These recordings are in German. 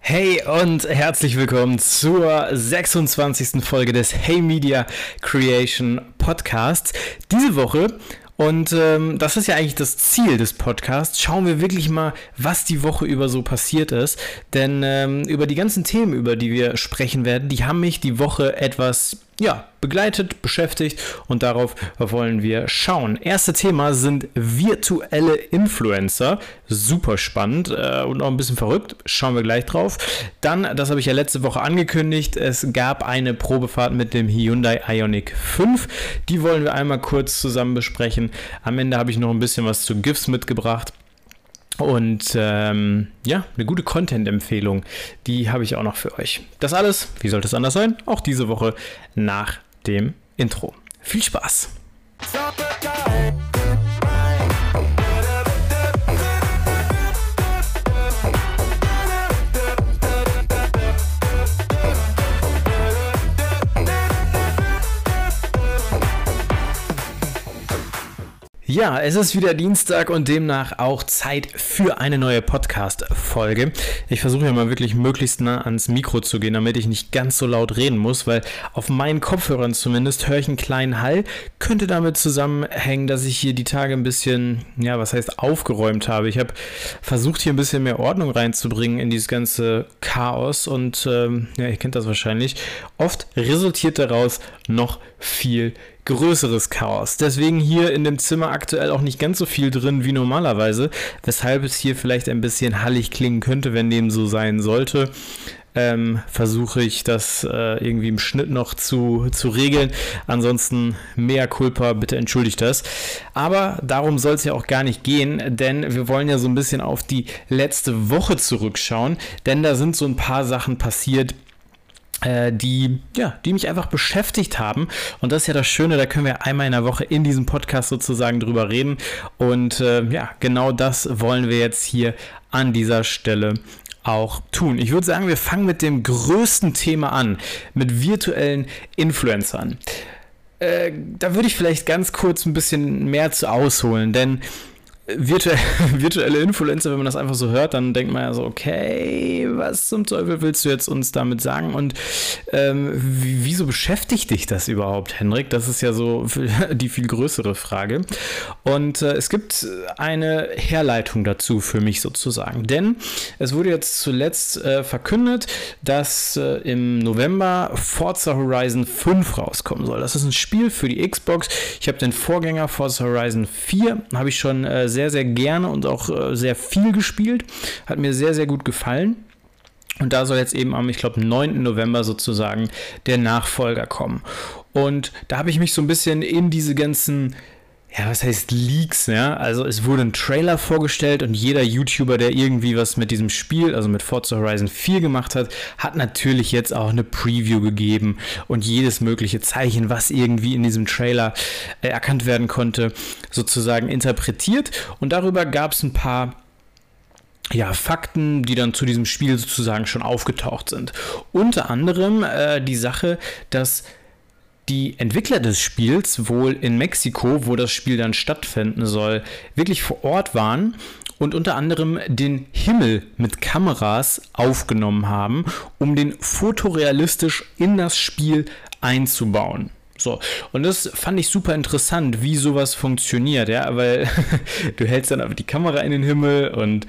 Hey und herzlich willkommen zur 26. Folge des Hey Media Creation Podcasts. Diese Woche und ähm, das ist ja eigentlich das Ziel des Podcasts. Schauen wir wirklich mal, was die Woche über so passiert ist. Denn ähm, über die ganzen Themen, über die wir sprechen werden, die haben mich die Woche etwas ja, begleitet, beschäftigt und darauf wollen wir schauen. Erste Thema sind virtuelle Influencer. Super spannend äh, und auch ein bisschen verrückt. Schauen wir gleich drauf. Dann, das habe ich ja letzte Woche angekündigt, es gab eine Probefahrt mit dem Hyundai Ioniq 5. Die wollen wir einmal kurz zusammen besprechen. Am Ende habe ich noch ein bisschen was zu GIFs mitgebracht. Und ähm, ja, eine gute Content-Empfehlung, die habe ich auch noch für euch. Das alles, wie sollte es anders sein? Auch diese Woche nach dem Intro. Viel Spaß! Ja, es ist wieder Dienstag und demnach auch Zeit für eine neue Podcast-Folge. Ich versuche ja mal wirklich möglichst nah ans Mikro zu gehen, damit ich nicht ganz so laut reden muss, weil auf meinen Kopfhörern zumindest höre ich einen kleinen Hall. Könnte damit zusammenhängen, dass ich hier die Tage ein bisschen, ja, was heißt aufgeräumt habe. Ich habe versucht, hier ein bisschen mehr Ordnung reinzubringen in dieses ganze Chaos und ähm, ja, ihr kennt das wahrscheinlich. Oft resultiert daraus noch viel größeres Chaos. Deswegen hier in dem Zimmer aktuell auch nicht ganz so viel drin wie normalerweise, weshalb es hier vielleicht ein bisschen hallig klingen könnte, wenn dem so sein sollte. Ähm, versuche ich das äh, irgendwie im Schnitt noch zu, zu regeln. Ansonsten mehr Culpa, bitte entschuldigt das. Aber darum soll es ja auch gar nicht gehen, denn wir wollen ja so ein bisschen auf die letzte Woche zurückschauen, denn da sind so ein paar Sachen passiert, die, ja, die mich einfach beschäftigt haben. Und das ist ja das Schöne, da können wir einmal in der Woche in diesem Podcast sozusagen drüber reden. Und äh, ja, genau das wollen wir jetzt hier an dieser Stelle auch tun. Ich würde sagen, wir fangen mit dem größten Thema an, mit virtuellen Influencern. Äh, da würde ich vielleicht ganz kurz ein bisschen mehr zu ausholen, denn virtu virtuelle Influencer, wenn man das einfach so hört, dann denkt man ja so, okay, was zum Teufel willst du jetzt uns damit sagen? Und ähm, wieso beschäftigt dich das überhaupt, Henrik? Das ist ja so die viel größere Frage. Und äh, es gibt eine Herleitung dazu für mich sozusagen. Denn es wurde jetzt zuletzt äh, verkündet, dass äh, im November Forza Horizon 5 rauskommen soll. Das ist ein Spiel für die Xbox. Ich habe den Vorgänger Forza Horizon 4, habe ich schon sehr sehr, sehr gerne und auch äh, sehr viel gespielt. Hat mir sehr, sehr gut gefallen. Und da soll jetzt eben am, ich glaube, 9. November sozusagen der Nachfolger kommen. Und da habe ich mich so ein bisschen in diese ganzen ja, was heißt Leaks, ja? Also es wurde ein Trailer vorgestellt und jeder YouTuber, der irgendwie was mit diesem Spiel, also mit Forza Horizon 4 gemacht hat, hat natürlich jetzt auch eine Preview gegeben und jedes mögliche Zeichen, was irgendwie in diesem Trailer äh, erkannt werden konnte, sozusagen interpretiert. Und darüber gab es ein paar ja, Fakten, die dann zu diesem Spiel sozusagen schon aufgetaucht sind. Unter anderem äh, die Sache, dass die Entwickler des Spiels wohl in Mexiko, wo das Spiel dann stattfinden soll, wirklich vor Ort waren und unter anderem den Himmel mit Kameras aufgenommen haben, um den fotorealistisch in das Spiel einzubauen. So, und das fand ich super interessant, wie sowas funktioniert, ja, weil du hältst dann aber die Kamera in den Himmel und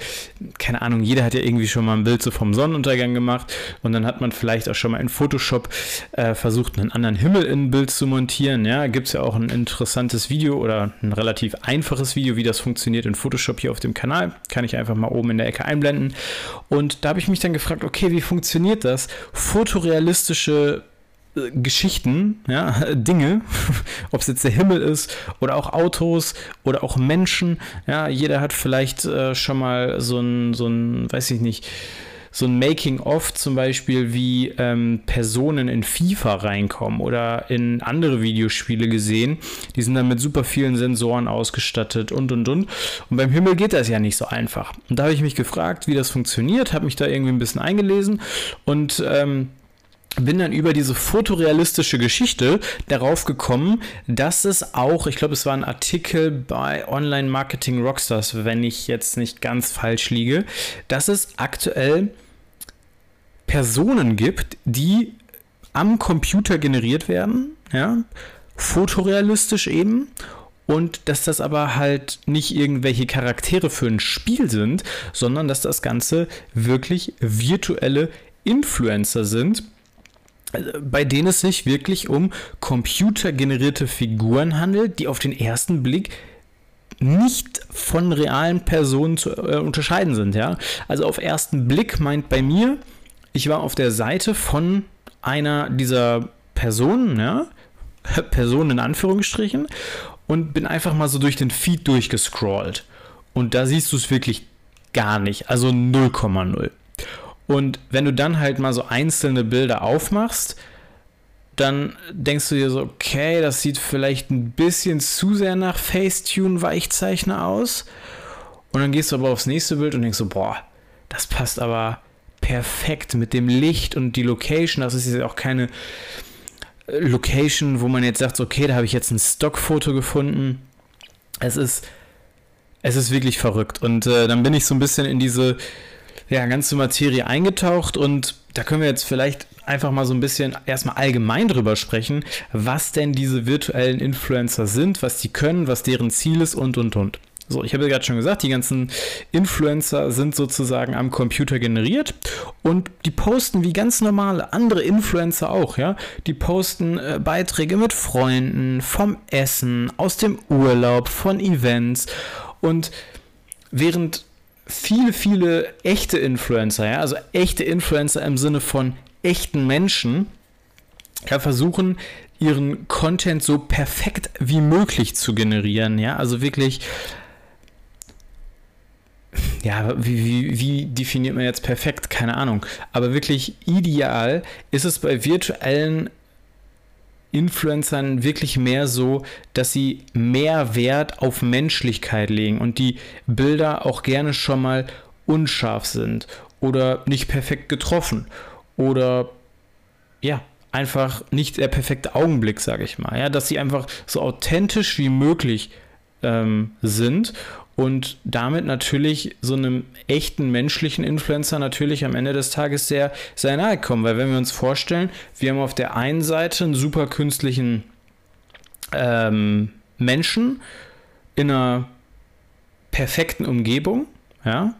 keine Ahnung, jeder hat ja irgendwie schon mal ein Bild so vom Sonnenuntergang gemacht und dann hat man vielleicht auch schon mal in Photoshop äh, versucht, einen anderen Himmel in ein Bild zu montieren, ja, gibt es ja auch ein interessantes Video oder ein relativ einfaches Video, wie das funktioniert in Photoshop hier auf dem Kanal, kann ich einfach mal oben in der Ecke einblenden. Und da habe ich mich dann gefragt, okay, wie funktioniert das? Fotorealistische Geschichten, ja, Dinge, ob es jetzt der Himmel ist oder auch Autos oder auch Menschen, ja, jeder hat vielleicht äh, schon mal so ein, so ein, weiß ich nicht, so ein Making-of zum Beispiel, wie ähm, Personen in FIFA reinkommen oder in andere Videospiele gesehen. Die sind dann mit super vielen Sensoren ausgestattet und und und. Und beim Himmel geht das ja nicht so einfach. Und da habe ich mich gefragt, wie das funktioniert, habe mich da irgendwie ein bisschen eingelesen und ähm, bin dann über diese fotorealistische Geschichte darauf gekommen, dass es auch, ich glaube, es war ein Artikel bei Online Marketing Rockstars, wenn ich jetzt nicht ganz falsch liege, dass es aktuell Personen gibt, die am Computer generiert werden, ja, fotorealistisch eben, und dass das aber halt nicht irgendwelche Charaktere für ein Spiel sind, sondern dass das Ganze wirklich virtuelle Influencer sind, bei denen es sich wirklich um computergenerierte Figuren handelt, die auf den ersten Blick nicht von realen Personen zu äh, unterscheiden sind, ja. Also auf ersten Blick meint bei mir, ich war auf der Seite von einer dieser Personen, ja, Personen in Anführungsstrichen, und bin einfach mal so durch den Feed durchgescrollt. Und da siehst du es wirklich gar nicht, also 0,0. Und wenn du dann halt mal so einzelne Bilder aufmachst, dann denkst du dir so, okay, das sieht vielleicht ein bisschen zu sehr nach Facetune-Weichzeichner aus. Und dann gehst du aber aufs nächste Bild und denkst so, boah, das passt aber perfekt mit dem Licht und die Location. Das ist jetzt auch keine äh, Location, wo man jetzt sagt, okay, da habe ich jetzt ein Stockfoto gefunden. Es ist, es ist wirklich verrückt. Und äh, dann bin ich so ein bisschen in diese ja, ganze Materie eingetaucht und da können wir jetzt vielleicht einfach mal so ein bisschen erstmal allgemein drüber sprechen, was denn diese virtuellen Influencer sind, was die können, was deren Ziel ist und und und. So, ich habe ja gerade schon gesagt, die ganzen Influencer sind sozusagen am Computer generiert und die posten wie ganz normale andere Influencer auch, ja. Die posten äh, Beiträge mit Freunden, vom Essen, aus dem Urlaub, von Events und während viele, viele echte Influencer, ja, also echte Influencer im Sinne von echten Menschen, ja, versuchen, ihren Content so perfekt wie möglich zu generieren, ja, also wirklich ja, wie, wie, wie, definiert man jetzt perfekt? Keine Ahnung. Aber wirklich ideal ist es bei virtuellen Influencern wirklich mehr so, dass sie mehr Wert auf Menschlichkeit legen und die Bilder auch gerne schon mal unscharf sind oder nicht perfekt getroffen oder ja, einfach nicht der perfekte Augenblick, sage ich mal. Ja, dass sie einfach so authentisch wie möglich ähm, sind und damit natürlich so einem echten menschlichen Influencer natürlich am Ende des Tages sehr, sehr nahe kommen. Weil wenn wir uns vorstellen, wir haben auf der einen Seite einen super künstlichen ähm, Menschen in einer perfekten Umgebung, ja,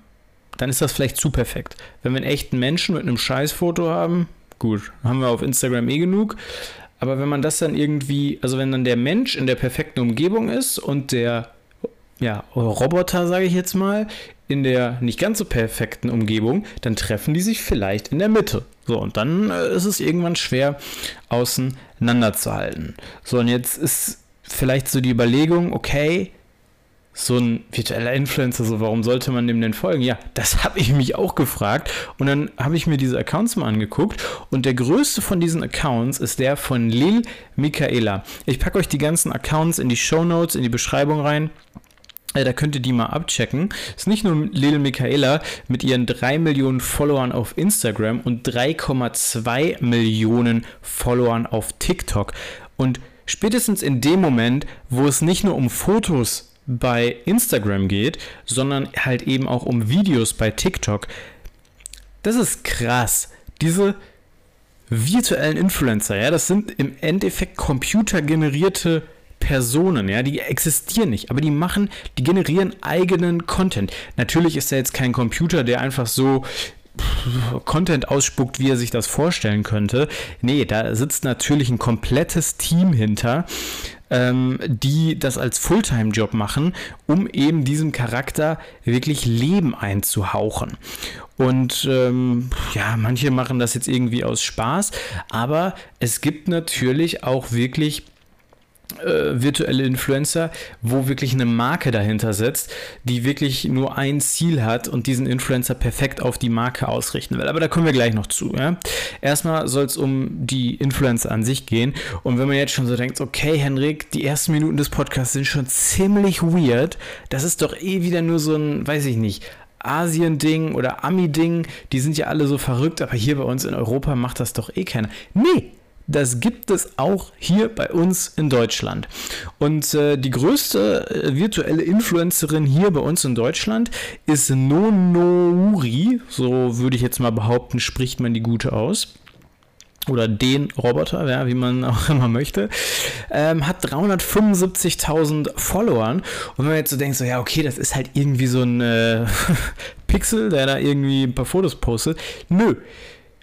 dann ist das vielleicht zu perfekt. Wenn wir einen echten Menschen mit einem Scheißfoto haben, gut, haben wir auf Instagram eh genug. Aber wenn man das dann irgendwie, also wenn dann der Mensch in der perfekten Umgebung ist und der ja, Roboter, sage ich jetzt mal, in der nicht ganz so perfekten Umgebung, dann treffen die sich vielleicht in der Mitte. So, und dann äh, ist es irgendwann schwer auseinanderzuhalten. So, und jetzt ist vielleicht so die Überlegung, okay, so ein virtueller Influencer, so warum sollte man dem denn folgen? Ja, das habe ich mich auch gefragt und dann habe ich mir diese Accounts mal angeguckt und der größte von diesen Accounts ist der von Lil Michaela. Ich packe euch die ganzen Accounts in die Show Notes, in die Beschreibung rein. Äh, da könnt ihr die mal abchecken. Ist nicht nur Lil Michaela mit ihren 3 Millionen Followern auf Instagram und 3,2 Millionen Followern auf TikTok. Und spätestens in dem Moment, wo es nicht nur um Fotos bei Instagram geht, sondern halt eben auch um Videos bei TikTok, das ist krass. Diese virtuellen Influencer, ja, das sind im Endeffekt computergenerierte Personen, ja, die existieren nicht, aber die machen, die generieren eigenen Content. Natürlich ist da jetzt kein Computer, der einfach so Content ausspuckt, wie er sich das vorstellen könnte. Nee, da sitzt natürlich ein komplettes Team hinter, ähm, die das als Fulltime-Job machen, um eben diesem Charakter wirklich Leben einzuhauchen. Und ähm, ja, manche machen das jetzt irgendwie aus Spaß, aber es gibt natürlich auch wirklich äh, virtuelle Influencer, wo wirklich eine Marke dahinter sitzt, die wirklich nur ein Ziel hat und diesen Influencer perfekt auf die Marke ausrichten will. Aber da kommen wir gleich noch zu. Ja? Erstmal soll es um die Influencer an sich gehen. Und wenn man jetzt schon so denkt, okay, Henrik, die ersten Minuten des Podcasts sind schon ziemlich weird, das ist doch eh wieder nur so ein, weiß ich nicht, Asien-Ding oder Ami-Ding, die sind ja alle so verrückt, aber hier bei uns in Europa macht das doch eh keiner. Nee, das gibt es auch hier bei uns in Deutschland. Und äh, die größte äh, virtuelle Influencerin hier bei uns in Deutschland ist Nonouri. So würde ich jetzt mal behaupten, spricht man die gute aus oder den Roboter, ja, wie man auch immer möchte, ähm, hat 375.000 Followern. Und wenn man jetzt so denkt, so ja, okay, das ist halt irgendwie so ein äh, Pixel, der da irgendwie ein paar Fotos postet. Nö.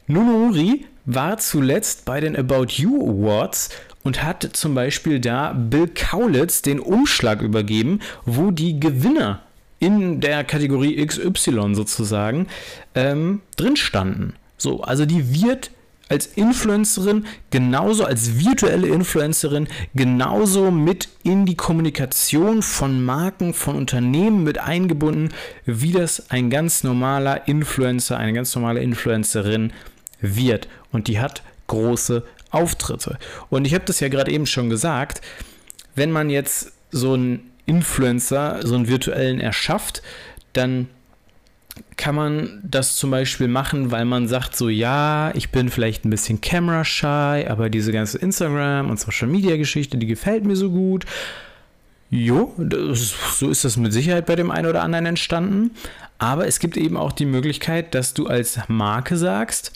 Nunuri war zuletzt bei den About You Awards und hat zum Beispiel da Bill Kaulitz den Umschlag übergeben, wo die Gewinner in der Kategorie XY sozusagen ähm, drin standen. So, also die wird als Influencerin, genauso als virtuelle Influencerin, genauso mit in die Kommunikation von Marken, von Unternehmen mit eingebunden, wie das ein ganz normaler Influencer, eine ganz normale Influencerin wird. Und die hat große Auftritte. Und ich habe das ja gerade eben schon gesagt, wenn man jetzt so einen Influencer, so einen virtuellen erschafft, dann kann man das zum Beispiel machen, weil man sagt so, ja, ich bin vielleicht ein bisschen camera-shy, aber diese ganze Instagram- und Social-Media-Geschichte, die gefällt mir so gut. Jo, das, so ist das mit Sicherheit bei dem einen oder anderen entstanden. Aber es gibt eben auch die Möglichkeit, dass du als Marke sagst,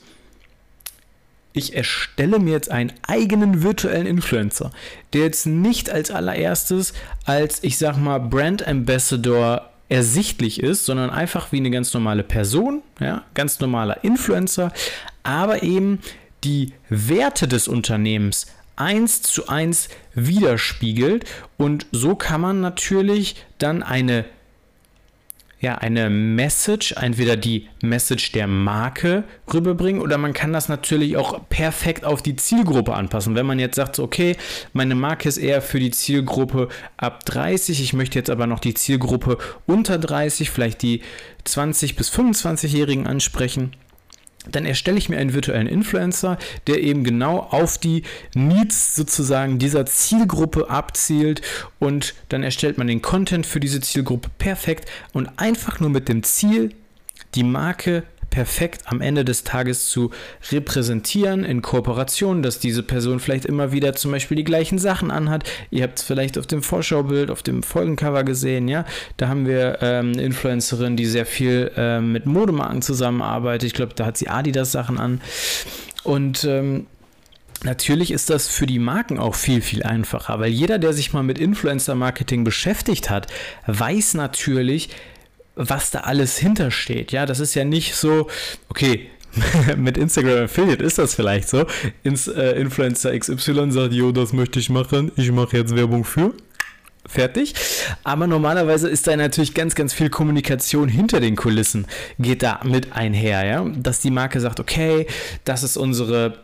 ich erstelle mir jetzt einen eigenen virtuellen Influencer, der jetzt nicht als allererstes als, ich sag mal, Brand Ambassador ersichtlich ist, sondern einfach wie eine ganz normale Person, ja, ganz normaler Influencer, aber eben die Werte des Unternehmens eins zu eins widerspiegelt. Und so kann man natürlich dann eine ja, eine Message, entweder die Message der Marke rüberbringen oder man kann das natürlich auch perfekt auf die Zielgruppe anpassen. Wenn man jetzt sagt, okay, meine Marke ist eher für die Zielgruppe ab 30, ich möchte jetzt aber noch die Zielgruppe unter 30, vielleicht die 20 bis 25-Jährigen ansprechen, dann erstelle ich mir einen virtuellen Influencer, der eben genau auf die Needs sozusagen dieser Zielgruppe abzielt. Und dann erstellt man den Content für diese Zielgruppe perfekt und einfach nur mit dem Ziel, die Marke perfekt am Ende des Tages zu repräsentieren in Kooperation, dass diese Person vielleicht immer wieder zum Beispiel die gleichen Sachen anhat. Ihr habt es vielleicht auf dem Vorschaubild, auf dem Folgencover gesehen, ja. Da haben wir ähm, eine Influencerin, die sehr viel ähm, mit Modemarken zusammenarbeitet. Ich glaube, da hat sie Adidas Sachen an. Und ähm, Natürlich ist das für die Marken auch viel, viel einfacher, weil jeder, der sich mal mit Influencer-Marketing beschäftigt hat, weiß natürlich, was da alles hintersteht. Ja, das ist ja nicht so, okay, mit Instagram Affiliate ist das vielleicht so. Ins, äh, Influencer XY sagt, jo, das möchte ich machen, ich mache jetzt Werbung für. Fertig. Aber normalerweise ist da natürlich ganz, ganz viel Kommunikation hinter den Kulissen, geht da mit einher, ja. Dass die Marke sagt, okay, das ist unsere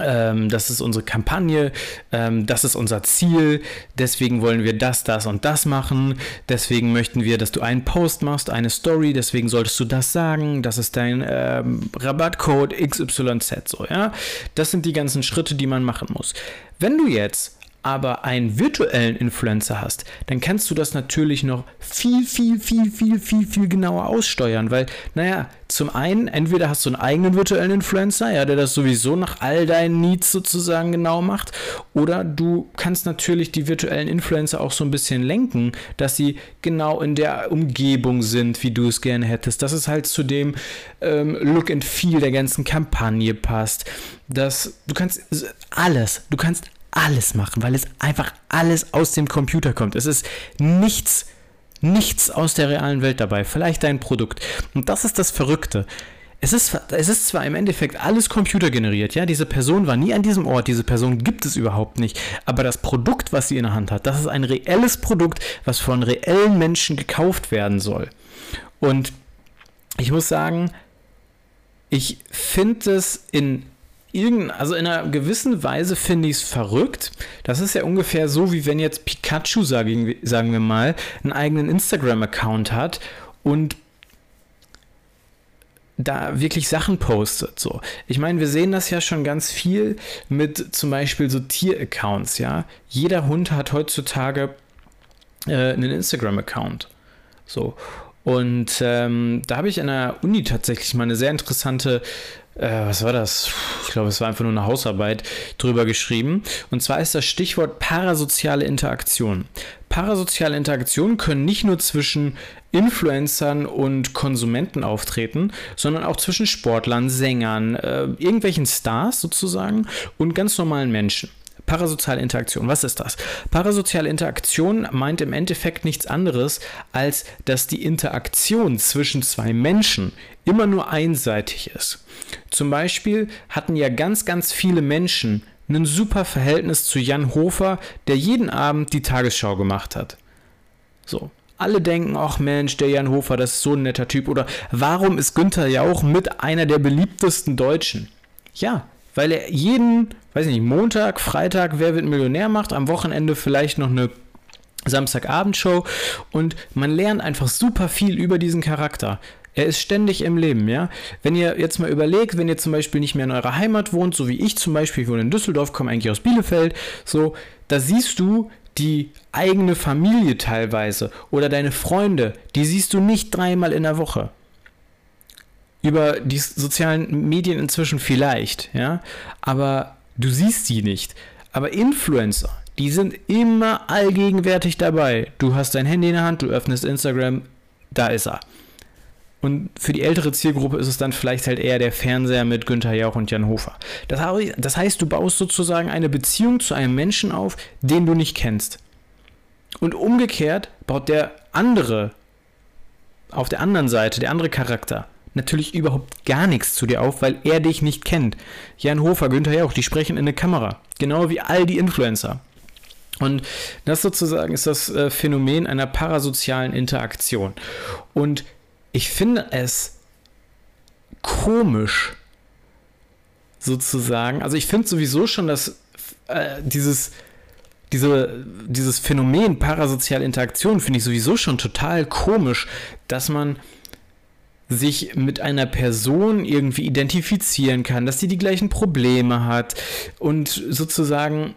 ähm, das ist unsere Kampagne, ähm, das ist unser Ziel, deswegen wollen wir das, das und das machen, deswegen möchten wir, dass du einen Post machst, eine Story, deswegen solltest du das sagen, das ist dein ähm, Rabattcode XYZ, so, ja. Das sind die ganzen Schritte, die man machen muss. Wenn du jetzt aber einen virtuellen Influencer hast, dann kannst du das natürlich noch viel, viel, viel, viel, viel, viel genauer aussteuern, weil, naja, zum einen, entweder hast du einen eigenen virtuellen Influencer, ja, der das sowieso nach all deinen Needs sozusagen genau macht, oder du kannst natürlich die virtuellen Influencer auch so ein bisschen lenken, dass sie genau in der Umgebung sind, wie du es gerne hättest, dass es halt zu dem ähm, Look and Feel der ganzen Kampagne passt, dass du kannst alles, du kannst alles machen, weil es einfach alles aus dem Computer kommt. Es ist nichts, nichts aus der realen Welt dabei. Vielleicht dein Produkt. Und das ist das Verrückte. Es ist, es ist zwar im Endeffekt alles computergeneriert, ja, diese Person war nie an diesem Ort, diese Person gibt es überhaupt nicht, aber das Produkt, was sie in der Hand hat, das ist ein reelles Produkt, was von reellen Menschen gekauft werden soll. Und ich muss sagen, ich finde es in irgend, also in einer gewissen Weise finde ich es verrückt. Das ist ja ungefähr so, wie wenn jetzt Pikachu, sagen, sagen wir mal, einen eigenen Instagram-Account hat und da wirklich Sachen postet. So. Ich meine, wir sehen das ja schon ganz viel mit zum Beispiel so Tier-Accounts, ja. Jeder Hund hat heutzutage äh, einen Instagram-Account. So. Und ähm, da habe ich an der Uni tatsächlich mal eine sehr interessante äh, was war das? Ich glaube, es war einfach nur eine Hausarbeit drüber geschrieben. Und zwar ist das Stichwort parasoziale Interaktion. Parasoziale Interaktionen können nicht nur zwischen Influencern und Konsumenten auftreten, sondern auch zwischen Sportlern, Sängern, äh, irgendwelchen Stars sozusagen und ganz normalen Menschen. Parasoziale Interaktion, was ist das? Parasoziale Interaktion meint im Endeffekt nichts anderes, als dass die Interaktion zwischen zwei Menschen immer nur einseitig ist. Zum Beispiel hatten ja ganz, ganz viele Menschen ein super Verhältnis zu Jan Hofer, der jeden Abend die Tagesschau gemacht hat. So. Alle denken, ach Mensch, der Jan Hofer, das ist so ein netter Typ. Oder warum ist Günther Jauch mit einer der beliebtesten Deutschen? Ja, weil er jeden, weiß ich nicht, Montag, Freitag, wer wird Millionär macht, am Wochenende vielleicht noch eine Samstagabendshow und man lernt einfach super viel über diesen Charakter. Er ist ständig im Leben, ja. Wenn ihr jetzt mal überlegt, wenn ihr zum Beispiel nicht mehr in eurer Heimat wohnt, so wie ich zum Beispiel, ich wohne in Düsseldorf, komme eigentlich aus Bielefeld, so, da siehst du die eigene Familie teilweise oder deine Freunde, die siehst du nicht dreimal in der Woche. Über die sozialen Medien inzwischen vielleicht, ja, aber du siehst sie nicht. Aber Influencer, die sind immer allgegenwärtig dabei. Du hast dein Handy in der Hand, du öffnest Instagram, da ist er. Und für die ältere Zielgruppe ist es dann vielleicht halt eher der Fernseher mit Günther Jauch und Jan Hofer. Das, das heißt, du baust sozusagen eine Beziehung zu einem Menschen auf, den du nicht kennst. Und umgekehrt baut der andere auf der anderen Seite, der andere Charakter, natürlich überhaupt gar nichts zu dir auf, weil er dich nicht kennt. Jan Hofer, Günther Jauch, die sprechen in eine Kamera. Genau wie all die Influencer. Und das sozusagen ist das äh, Phänomen einer parasozialen Interaktion. Und ich finde es komisch, sozusagen. Also ich finde sowieso schon, dass äh, dieses, diese, dieses Phänomen parasoziale Interaktion finde ich sowieso schon total komisch, dass man sich mit einer Person irgendwie identifizieren kann, dass sie die gleichen Probleme hat und sozusagen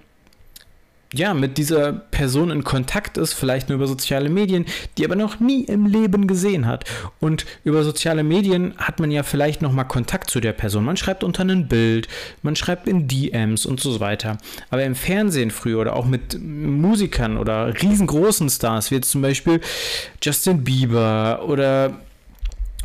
ja, mit dieser Person in Kontakt ist, vielleicht nur über soziale Medien, die aber noch nie im Leben gesehen hat. Und über soziale Medien hat man ja vielleicht noch mal Kontakt zu der Person. Man schreibt unter ein Bild, man schreibt in DMs und so weiter. Aber im Fernsehen früher oder auch mit Musikern oder riesengroßen Stars, wie jetzt zum Beispiel Justin Bieber oder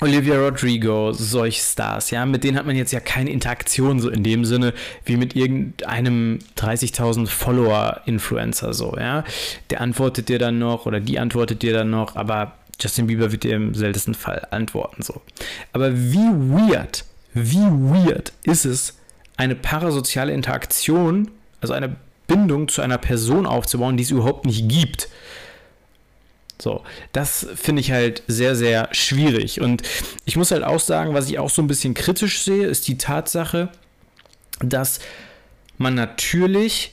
Olivia Rodrigo, solch Stars, ja, mit denen hat man jetzt ja keine Interaktion so in dem Sinne wie mit irgendeinem 30.000 Follower-Influencer so, ja. Der antwortet dir dann noch oder die antwortet dir dann noch, aber Justin Bieber wird dir im seltensten Fall antworten so. Aber wie weird, wie weird ist es, eine parasoziale Interaktion, also eine Bindung zu einer Person aufzubauen, die es überhaupt nicht gibt. So, das finde ich halt sehr, sehr schwierig. Und ich muss halt auch sagen, was ich auch so ein bisschen kritisch sehe, ist die Tatsache, dass man natürlich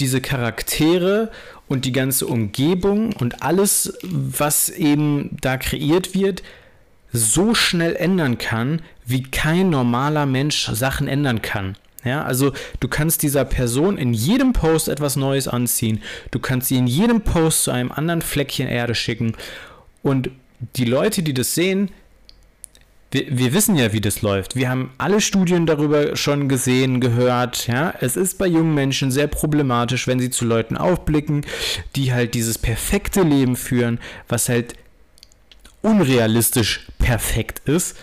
diese Charaktere und die ganze Umgebung und alles, was eben da kreiert wird, so schnell ändern kann, wie kein normaler Mensch Sachen ändern kann. Ja, also du kannst dieser Person in jedem Post etwas Neues anziehen. Du kannst sie in jedem Post zu einem anderen Fleckchen Erde schicken. Und die Leute, die das sehen, wir, wir, wissen ja, wie das läuft. Wir haben alle Studien darüber schon gesehen, gehört. Ja, es ist bei jungen Menschen sehr problematisch, wenn sie zu Leuten aufblicken, die halt dieses perfekte Leben führen, was halt unrealistisch perfekt ist.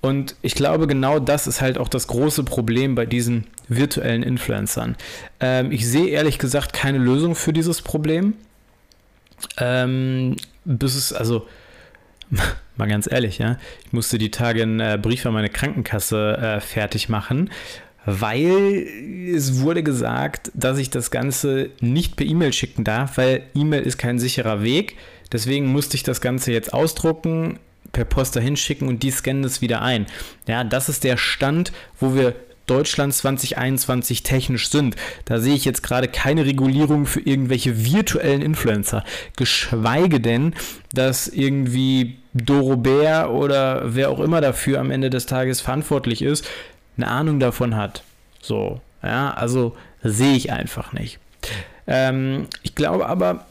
Und ich glaube, genau das ist halt auch das große Problem bei diesen virtuellen Influencern. Ähm, ich sehe ehrlich gesagt keine Lösung für dieses Problem. Ähm, bis es, also, mal ganz ehrlich, ja, ich musste die Tage einen äh, Brief an meine Krankenkasse äh, fertig machen, weil es wurde gesagt, dass ich das Ganze nicht per E-Mail schicken darf, weil E-Mail ist kein sicherer Weg. Deswegen musste ich das Ganze jetzt ausdrucken, per Post dahin schicken und die scannen es wieder ein. Ja, das ist der Stand, wo wir Deutschland 2021 technisch sind. Da sehe ich jetzt gerade keine Regulierung für irgendwelche virtuellen Influencer. Geschweige denn, dass irgendwie Dorobert oder wer auch immer dafür am Ende des Tages verantwortlich ist, eine Ahnung davon hat. So, ja, also sehe ich einfach nicht. Ähm, ich glaube aber,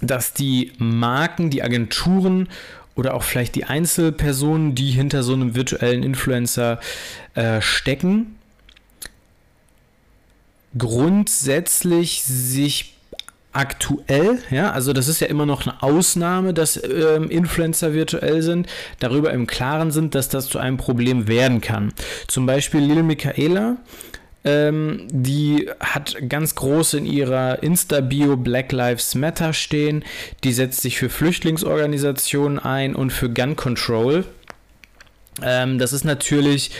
dass die Marken, die Agenturen oder auch vielleicht die Einzelpersonen, die hinter so einem virtuellen Influencer äh, stecken, grundsätzlich sich aktuell, ja, also das ist ja immer noch eine Ausnahme, dass ähm, Influencer virtuell sind, darüber im Klaren sind, dass das zu einem Problem werden kann. Zum Beispiel Lil Michaela, ähm, die hat ganz groß in ihrer Insta-Bio Black Lives Matter stehen, die setzt sich für Flüchtlingsorganisationen ein und für Gun Control. Ähm, das ist natürlich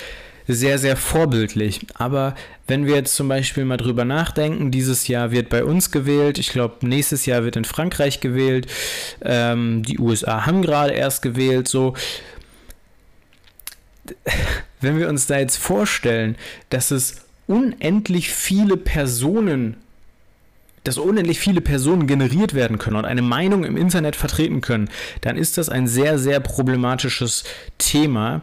sehr, sehr vorbildlich. Aber wenn wir jetzt zum Beispiel mal drüber nachdenken, dieses Jahr wird bei uns gewählt, ich glaube, nächstes Jahr wird in Frankreich gewählt, ähm, die USA haben gerade erst gewählt, so. Wenn wir uns da jetzt vorstellen, dass es unendlich viele Personen dass unendlich viele Personen generiert werden können und eine Meinung im Internet vertreten können, dann ist das ein sehr, sehr problematisches Thema,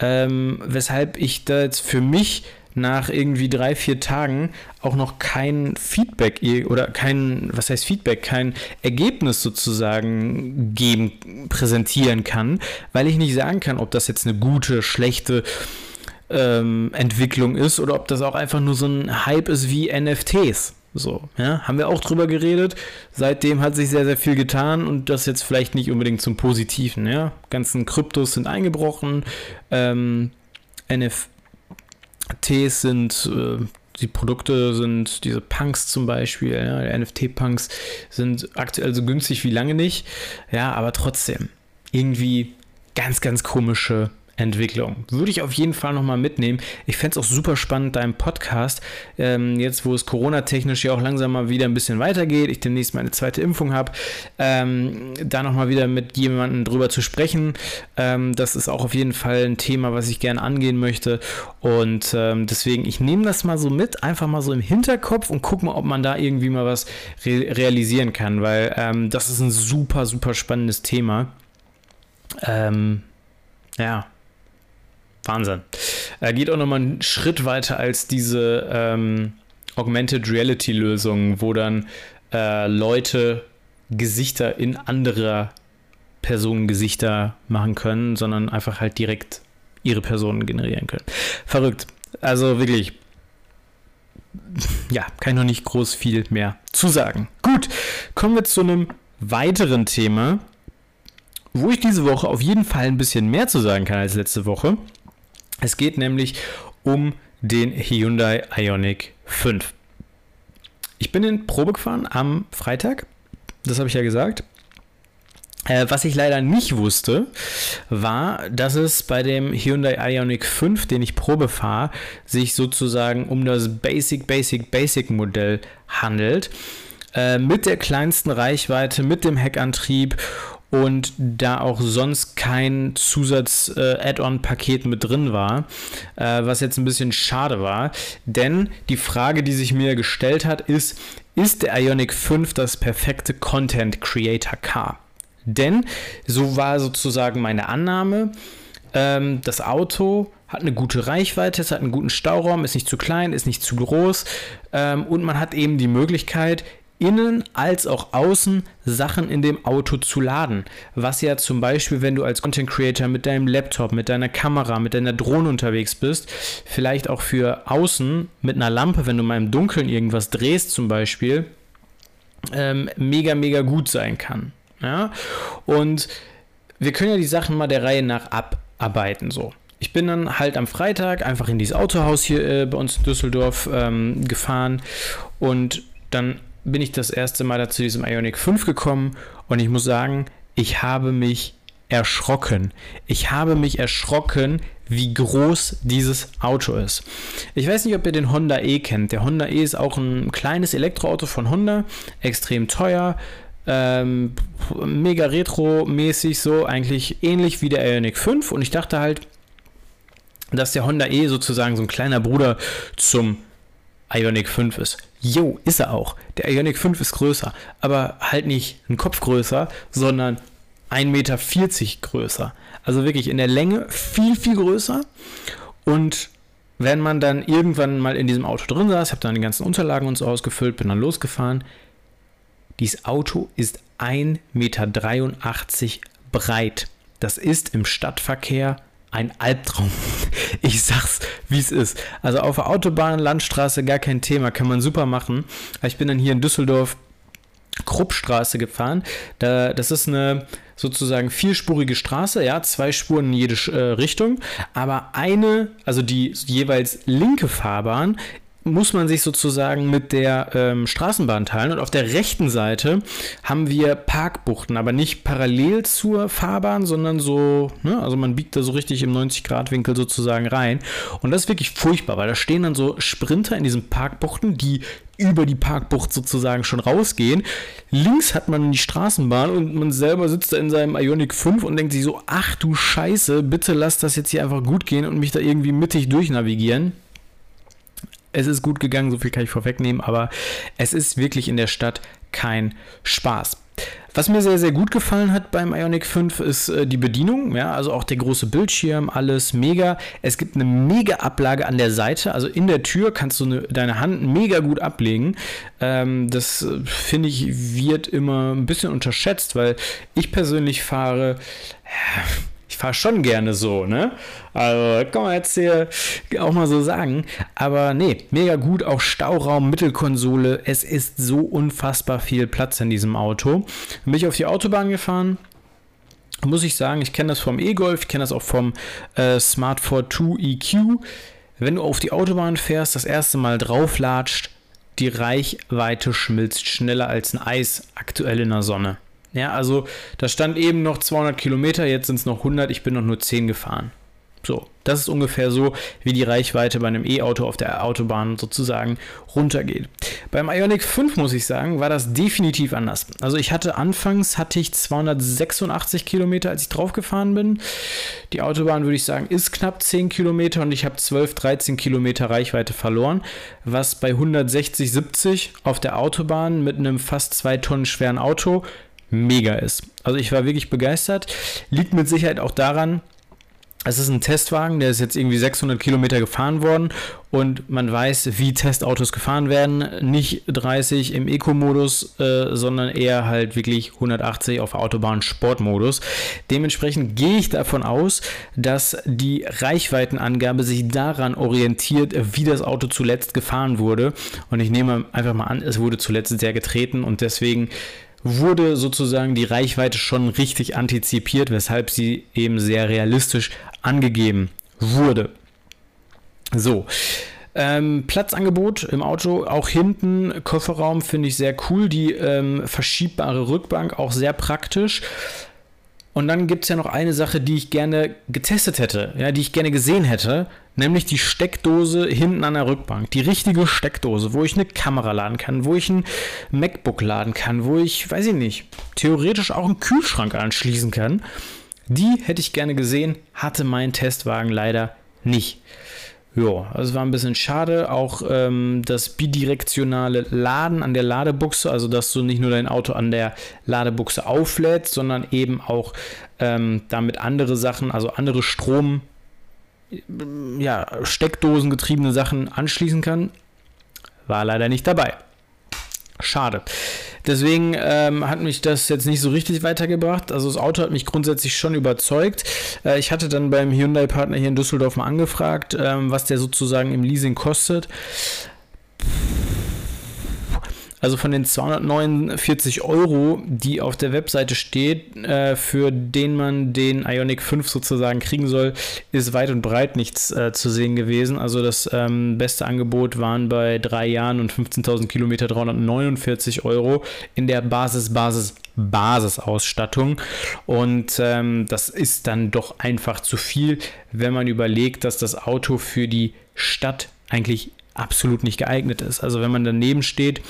ähm, weshalb ich da jetzt für mich nach irgendwie drei, vier Tagen auch noch kein Feedback oder kein, was heißt Feedback, kein Ergebnis sozusagen geben, präsentieren kann, weil ich nicht sagen kann, ob das jetzt eine gute, schlechte ähm, Entwicklung ist oder ob das auch einfach nur so ein Hype ist wie NFTs. So, ja, haben wir auch drüber geredet. Seitdem hat sich sehr, sehr viel getan und das jetzt vielleicht nicht unbedingt zum Positiven, ja. Ganzen Kryptos sind eingebrochen, ähm, NFTs sind, äh, die Produkte sind, diese Punks zum Beispiel, ja, NFT-Punks sind aktuell so günstig wie lange nicht, ja, aber trotzdem irgendwie ganz, ganz komische Entwicklung. Würde ich auf jeden Fall nochmal mitnehmen. Ich fände es auch super spannend, deinem Podcast, ähm, jetzt wo es Corona-technisch ja auch langsam mal wieder ein bisschen weitergeht, ich demnächst meine zweite Impfung habe, ähm, da nochmal wieder mit jemandem drüber zu sprechen. Ähm, das ist auch auf jeden Fall ein Thema, was ich gerne angehen möchte. Und ähm, deswegen, ich nehme das mal so mit, einfach mal so im Hinterkopf und gucke mal, ob man da irgendwie mal was re realisieren kann, weil ähm, das ist ein super, super spannendes Thema. Ähm, ja, Wahnsinn. Er geht auch nochmal einen Schritt weiter als diese ähm, Augmented Reality Lösungen, wo dann äh, Leute Gesichter in anderer Personen Gesichter machen können, sondern einfach halt direkt ihre Personen generieren können. Verrückt. Also wirklich. Ja, kann ich noch nicht groß viel mehr zu sagen. Gut, kommen wir zu einem weiteren Thema, wo ich diese Woche auf jeden Fall ein bisschen mehr zu sagen kann als letzte Woche. Es geht nämlich um den Hyundai Ioniq 5. Ich bin in Probe gefahren am Freitag, das habe ich ja gesagt. Äh, was ich leider nicht wusste, war, dass es bei dem Hyundai Ioniq 5, den ich Probe fahre, sich sozusagen um das Basic, Basic, Basic Modell handelt. Äh, mit der kleinsten Reichweite, mit dem Heckantrieb und da auch sonst kein Zusatz-Add-on-Paket äh, mit drin war, äh, was jetzt ein bisschen schade war. Denn die Frage, die sich mir gestellt hat, ist, ist der Ionic 5 das perfekte Content Creator Car? Denn so war sozusagen meine Annahme. Ähm, das Auto hat eine gute Reichweite, es hat einen guten Stauraum, ist nicht zu klein, ist nicht zu groß ähm, und man hat eben die Möglichkeit, innen als auch außen Sachen in dem Auto zu laden. Was ja zum Beispiel, wenn du als Content Creator mit deinem Laptop, mit deiner Kamera, mit deiner Drohne unterwegs bist, vielleicht auch für außen mit einer Lampe, wenn du mal im Dunkeln irgendwas drehst zum Beispiel, ähm, mega, mega gut sein kann. Ja? Und wir können ja die Sachen mal der Reihe nach abarbeiten so. Ich bin dann halt am Freitag einfach in dieses Autohaus hier äh, bei uns in Düsseldorf ähm, gefahren und dann bin ich das erste Mal zu diesem Ionic 5 gekommen und ich muss sagen, ich habe mich erschrocken. Ich habe mich erschrocken, wie groß dieses Auto ist. Ich weiß nicht, ob ihr den Honda E kennt. Der Honda E ist auch ein kleines Elektroauto von Honda, extrem teuer, ähm, mega retro-mäßig, so eigentlich ähnlich wie der Ionic 5. Und ich dachte halt, dass der Honda E sozusagen so ein kleiner Bruder zum Ionic 5 ist. Jo, ist er auch. Der Ionic 5 ist größer, aber halt nicht ein Kopf größer, sondern 1,40 Meter größer. Also wirklich in der Länge viel, viel größer. Und wenn man dann irgendwann mal in diesem Auto drin saß, habe dann die ganzen Unterlagen und so ausgefüllt, bin dann losgefahren. Dieses Auto ist 1,83 Meter breit. das ist im Stadtverkehr ein Albtraum. Ich sag's, wie es ist. Also auf der Autobahn, Landstraße gar kein Thema, kann man super machen. Ich bin dann hier in Düsseldorf Kruppstraße gefahren. Da, das ist eine sozusagen vierspurige Straße, ja, zwei Spuren in jede äh, Richtung, aber eine, also die jeweils linke Fahrbahn muss man sich sozusagen mit der ähm, Straßenbahn teilen. Und auf der rechten Seite haben wir Parkbuchten, aber nicht parallel zur Fahrbahn, sondern so, ne, also man biegt da so richtig im 90-Grad-Winkel sozusagen rein. Und das ist wirklich furchtbar, weil da stehen dann so Sprinter in diesen Parkbuchten, die über die Parkbucht sozusagen schon rausgehen. Links hat man die Straßenbahn und man selber sitzt da in seinem Ionic 5 und denkt sich so, ach du Scheiße, bitte lass das jetzt hier einfach gut gehen und mich da irgendwie mittig durchnavigieren es ist gut gegangen, so viel kann ich vorwegnehmen, aber es ist wirklich in der Stadt kein Spaß. Was mir sehr, sehr gut gefallen hat beim Ionic 5 ist äh, die Bedienung, ja, also auch der große Bildschirm, alles mega. Es gibt eine mega Ablage an der Seite, also in der Tür kannst du eine, deine Hand mega gut ablegen. Ähm, das äh, finde ich wird immer ein bisschen unterschätzt, weil ich persönlich fahre. Ja, ich fahre schon gerne so, ne? Also, kann man jetzt hier auch mal so sagen. Aber nee, mega gut. Auch Stauraum, Mittelkonsole. Es ist so unfassbar viel Platz in diesem Auto. Bin ich auf die Autobahn gefahren. Muss ich sagen, ich kenne das vom E-Golf, ich kenne das auch vom äh, Smart 42 EQ. Wenn du auf die Autobahn fährst, das erste Mal drauflatscht, die Reichweite schmilzt schneller als ein Eis aktuell in der Sonne. Ja, also da stand eben noch 200 Kilometer, jetzt sind es noch 100, ich bin noch nur 10 gefahren. So, das ist ungefähr so, wie die Reichweite bei einem E-Auto auf der Autobahn sozusagen runtergeht. Beim Ionic 5 muss ich sagen, war das definitiv anders. Also ich hatte anfangs hatte ich 286 Kilometer, als ich draufgefahren bin. Die Autobahn würde ich sagen ist knapp 10 Kilometer und ich habe 12, 13 Kilometer Reichweite verloren, was bei 160, 70 auf der Autobahn mit einem fast 2 Tonnen schweren Auto mega ist. Also ich war wirklich begeistert. Liegt mit Sicherheit auch daran, es ist ein Testwagen, der ist jetzt irgendwie 600 Kilometer gefahren worden und man weiß, wie Testautos gefahren werden. Nicht 30 im Eco-Modus, äh, sondern eher halt wirklich 180 auf Autobahn-Sportmodus. Dementsprechend gehe ich davon aus, dass die Reichweitenangabe sich daran orientiert, wie das Auto zuletzt gefahren wurde. Und ich nehme einfach mal an, es wurde zuletzt sehr getreten und deswegen wurde sozusagen die Reichweite schon richtig antizipiert, weshalb sie eben sehr realistisch angegeben wurde. So. Ähm, Platzangebot im Auto, auch hinten, Kofferraum finde ich sehr cool. Die ähm, verschiebbare Rückbank auch sehr praktisch. Und dann gibt es ja noch eine Sache, die ich gerne getestet hätte, ja, die ich gerne gesehen hätte, nämlich die Steckdose hinten an der Rückbank. Die richtige Steckdose, wo ich eine Kamera laden kann, wo ich ein MacBook laden kann, wo ich, weiß ich nicht, theoretisch auch einen Kühlschrank anschließen kann. Die hätte ich gerne gesehen, hatte mein Testwagen leider nicht. Ja, also war ein bisschen schade. Auch ähm, das bidirektionale Laden an der Ladebuchse, also dass du nicht nur dein Auto an der Ladebuchse auflädst, sondern eben auch ähm, damit andere Sachen, also andere Strom, ja, Steckdosen getriebene Sachen anschließen kann. War leider nicht dabei. Schade. Deswegen ähm, hat mich das jetzt nicht so richtig weitergebracht. Also das Auto hat mich grundsätzlich schon überzeugt. Äh, ich hatte dann beim Hyundai-Partner hier in Düsseldorf mal angefragt, ähm, was der sozusagen im Leasing kostet. Also von den 249 Euro, die auf der Webseite steht, äh, für den man den Ionic 5 sozusagen kriegen soll, ist weit und breit nichts äh, zu sehen gewesen. Also das ähm, beste Angebot waren bei drei Jahren und 15.000 Kilometer 349 Euro in der Basis, Basis, Basisausstattung. Und ähm, das ist dann doch einfach zu viel, wenn man überlegt, dass das Auto für die Stadt eigentlich absolut nicht geeignet ist. Also wenn man daneben steht,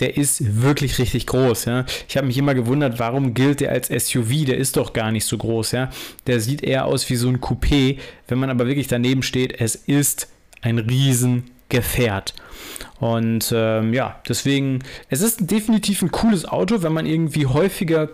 der ist wirklich richtig groß, ja. Ich habe mich immer gewundert, warum gilt der als SUV? Der ist doch gar nicht so groß, ja. Der sieht eher aus wie so ein Coupé. Wenn man aber wirklich daneben steht, es ist ein Riesengefährt. Und ähm, ja, deswegen, es ist definitiv ein cooles Auto, wenn man irgendwie häufiger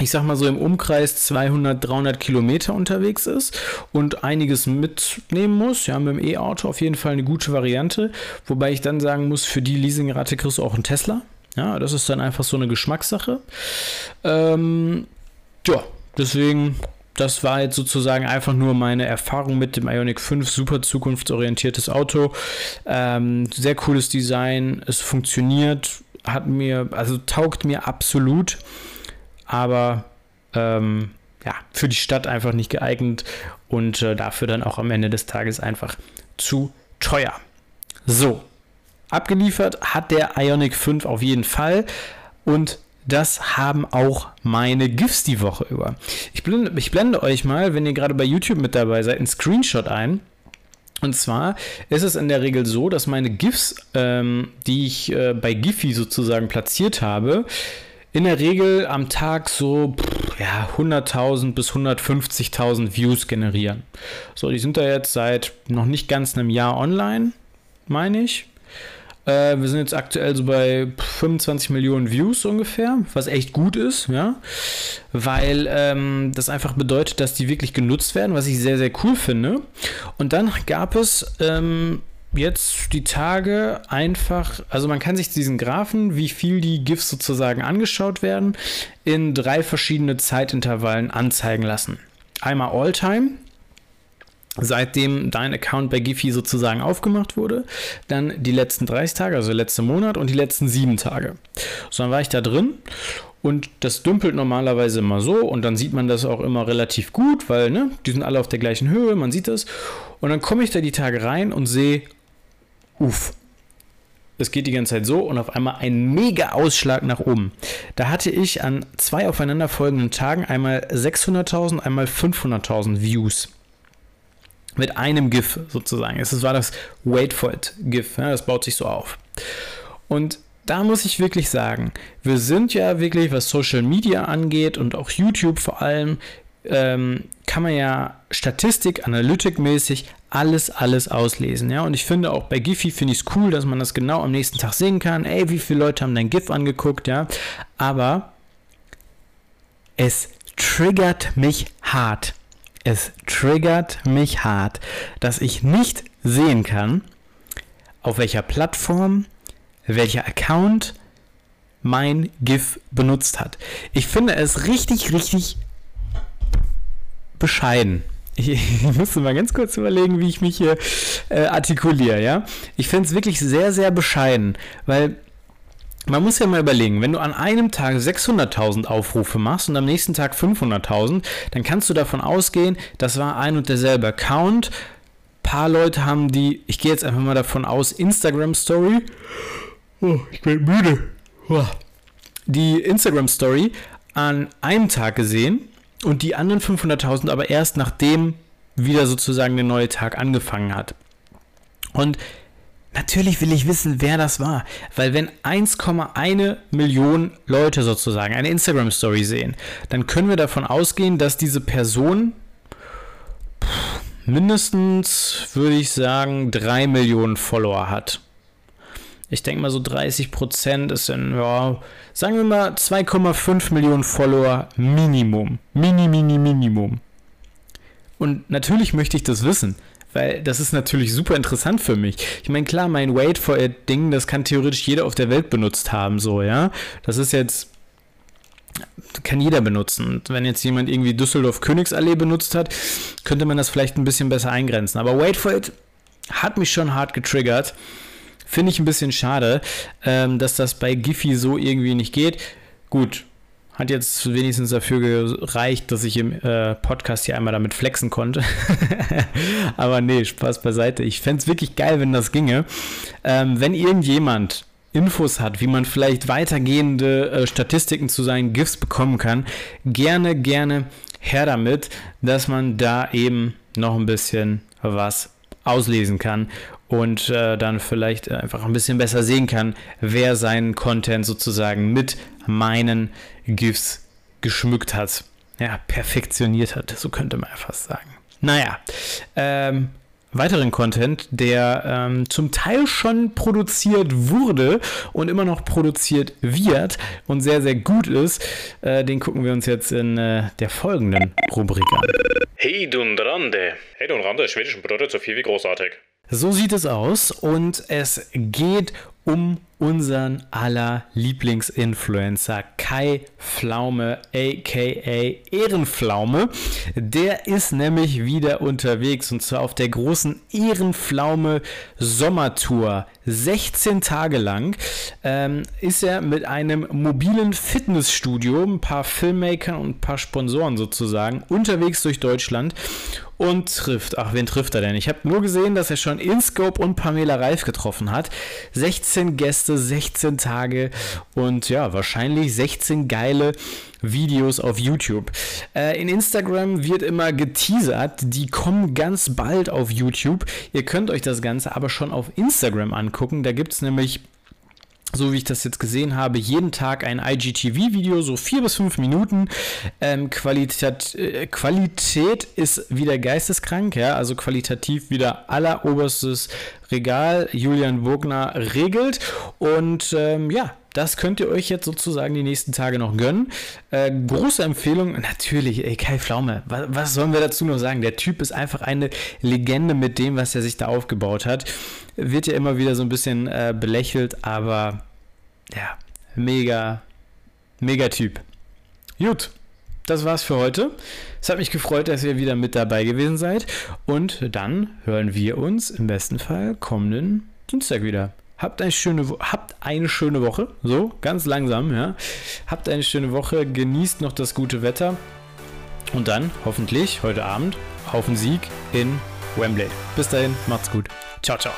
ich sag mal so im Umkreis 200, 300 Kilometer unterwegs ist und einiges mitnehmen muss. Ja, mit dem E-Auto auf jeden Fall eine gute Variante. Wobei ich dann sagen muss, für die Leasingrate kriegst du auch einen Tesla. Ja, das ist dann einfach so eine Geschmackssache. Ähm, ja, deswegen das war jetzt sozusagen einfach nur meine Erfahrung mit dem Ionic 5, super zukunftsorientiertes Auto. Ähm, sehr cooles Design, es funktioniert, hat mir, also taugt mir absolut, aber ähm, ja, für die Stadt einfach nicht geeignet und äh, dafür dann auch am Ende des Tages einfach zu teuer. So, abgeliefert hat der Ionic 5 auf jeden Fall und das haben auch meine GIFs die Woche über. Ich blende, ich blende euch mal, wenn ihr gerade bei YouTube mit dabei seid, einen Screenshot ein. Und zwar ist es in der Regel so, dass meine GIFs, ähm, die ich äh, bei Giphy sozusagen platziert habe, in der Regel am Tag so ja, 100.000 bis 150.000 Views generieren. So, die sind da jetzt seit noch nicht ganz einem Jahr online, meine ich. Äh, wir sind jetzt aktuell so bei 25 Millionen Views ungefähr, was echt gut ist, ja. Weil ähm, das einfach bedeutet, dass die wirklich genutzt werden, was ich sehr, sehr cool finde. Und dann gab es ähm, jetzt die Tage einfach, also man kann sich diesen Graphen, wie viel die GIFs sozusagen angeschaut werden, in drei verschiedene Zeitintervallen anzeigen lassen. Einmal All-Time, seitdem dein Account bei Giphy sozusagen aufgemacht wurde, dann die letzten 30 Tage, also letzte Monat und die letzten sieben Tage. So, dann war ich da drin und das dümpelt normalerweise immer so und dann sieht man das auch immer relativ gut, weil ne, die sind alle auf der gleichen Höhe, man sieht das. Und dann komme ich da die Tage rein und sehe, uff, es geht die ganze Zeit so und auf einmal ein mega Ausschlag nach oben. Da hatte ich an zwei aufeinanderfolgenden Tagen einmal 600.000, einmal 500.000 Views mit einem GIF sozusagen. Es war das Wait for it GIF. Ja, das baut sich so auf. Und da muss ich wirklich sagen, wir sind ja wirklich, was Social Media angeht und auch YouTube vor allem, ähm, kann man ja Statistik, Analytik-mäßig alles, alles auslesen. Ja? Und ich finde auch bei Giphy finde ich es cool, dass man das genau am nächsten Tag sehen kann. Ey, wie viele Leute haben dein GIF angeguckt, ja. Aber es triggert mich hart es triggert mich hart, dass ich nicht sehen kann, auf welcher Plattform, welcher Account mein GIF benutzt hat. Ich finde es richtig, richtig bescheiden. Ich, ich musste mal ganz kurz überlegen, wie ich mich hier äh, artikuliere, ja. Ich finde es wirklich sehr, sehr bescheiden, weil man muss ja mal überlegen, wenn du an einem Tag 600.000 Aufrufe machst und am nächsten Tag 500.000, dann kannst du davon ausgehen, das war ein und derselbe Account. Ein paar Leute haben die, ich gehe jetzt einfach mal davon aus, Instagram Story. Oh, ich bin müde. Oh. Die Instagram Story an einem Tag gesehen und die anderen 500.000 aber erst nachdem wieder sozusagen der neue Tag angefangen hat. Und Natürlich will ich wissen, wer das war. Weil wenn 1,1 Millionen Leute sozusagen eine Instagram-Story sehen, dann können wir davon ausgehen, dass diese Person mindestens, würde ich sagen, 3 Millionen Follower hat. Ich denke mal so 30 Prozent ist dann, ja, sagen wir mal 2,5 Millionen Follower Minimum. Mini, mini, Minimum. Und natürlich möchte ich das wissen. Weil das ist natürlich super interessant für mich. Ich meine, klar, mein Wait for It Ding, das kann theoretisch jeder auf der Welt benutzt haben, so, ja. Das ist jetzt, kann jeder benutzen. Und wenn jetzt jemand irgendwie Düsseldorf Königsallee benutzt hat, könnte man das vielleicht ein bisschen besser eingrenzen. Aber Wait for It hat mich schon hart getriggert. Finde ich ein bisschen schade, ähm, dass das bei Giphy so irgendwie nicht geht. Gut, hat jetzt wenigstens dafür gereicht, dass ich im äh, Podcast hier einmal damit flexen konnte. Aber nee, Spaß beiseite. Ich fände es wirklich geil, wenn das ginge. Ähm, wenn irgendjemand Infos hat, wie man vielleicht weitergehende äh, Statistiken zu seinen GIFs bekommen kann, gerne, gerne her damit, dass man da eben noch ein bisschen was auslesen kann und äh, dann vielleicht einfach ein bisschen besser sehen kann, wer seinen Content sozusagen mit meinen GIFs geschmückt hat. Ja, perfektioniert hat, so könnte man ja fast sagen. Naja, ähm, weiteren Content, der ähm, zum Teil schon produziert wurde und immer noch produziert wird und sehr, sehr gut ist, äh, den gucken wir uns jetzt in äh, der folgenden Rubrik an. Hey Dundrandi. Hey Dundrandi, schwedischen bedeutet so viel wie großartig. So sieht es aus und es geht um unseren aller Lieblingsinfluencer Kai Pflaume, aka Ehrenpflaume. Der ist nämlich wieder unterwegs und zwar auf der großen Ehrenpflaume Sommertour. 16 Tage lang ähm, ist er mit einem mobilen Fitnessstudio, ein paar Filmmakern und ein paar Sponsoren sozusagen unterwegs durch Deutschland und trifft. Ach, wen trifft er denn? Ich habe nur gesehen, dass er schon InScope und Pamela Reif getroffen hat. 16 Gäste, 16 Tage und ja, wahrscheinlich 16 geile Videos auf YouTube. Äh, in Instagram wird immer geteasert, die kommen ganz bald auf YouTube. Ihr könnt euch das Ganze aber schon auf Instagram angucken. Da gibt es nämlich so wie ich das jetzt gesehen habe, jeden Tag ein IGTV-Video, so vier bis fünf Minuten. Ähm, Qualität, äh, Qualität ist wieder geisteskrank, ja, also qualitativ wieder alleroberstes Regal. Julian Wogner regelt und ähm, ja, das könnt ihr euch jetzt sozusagen die nächsten Tage noch gönnen. Äh, große Empfehlung, natürlich, ey, Kai Pflaume, was, was, sollen wir dazu noch sagen? Der Typ ist einfach eine Legende mit dem, was er sich da aufgebaut hat. Wird ja immer wieder so ein bisschen äh, belächelt, aber ja, mega, mega Typ. Gut, das war's für heute. Es hat mich gefreut, dass ihr wieder mit dabei gewesen seid. Und dann hören wir uns im besten Fall kommenden Dienstag wieder. Habt eine schöne, habt eine schöne Woche. So, ganz langsam, ja. Habt eine schöne Woche. Genießt noch das gute Wetter. Und dann hoffentlich heute Abend auf den Sieg in Wembley. Bis dahin, macht's gut. Ciao, ciao.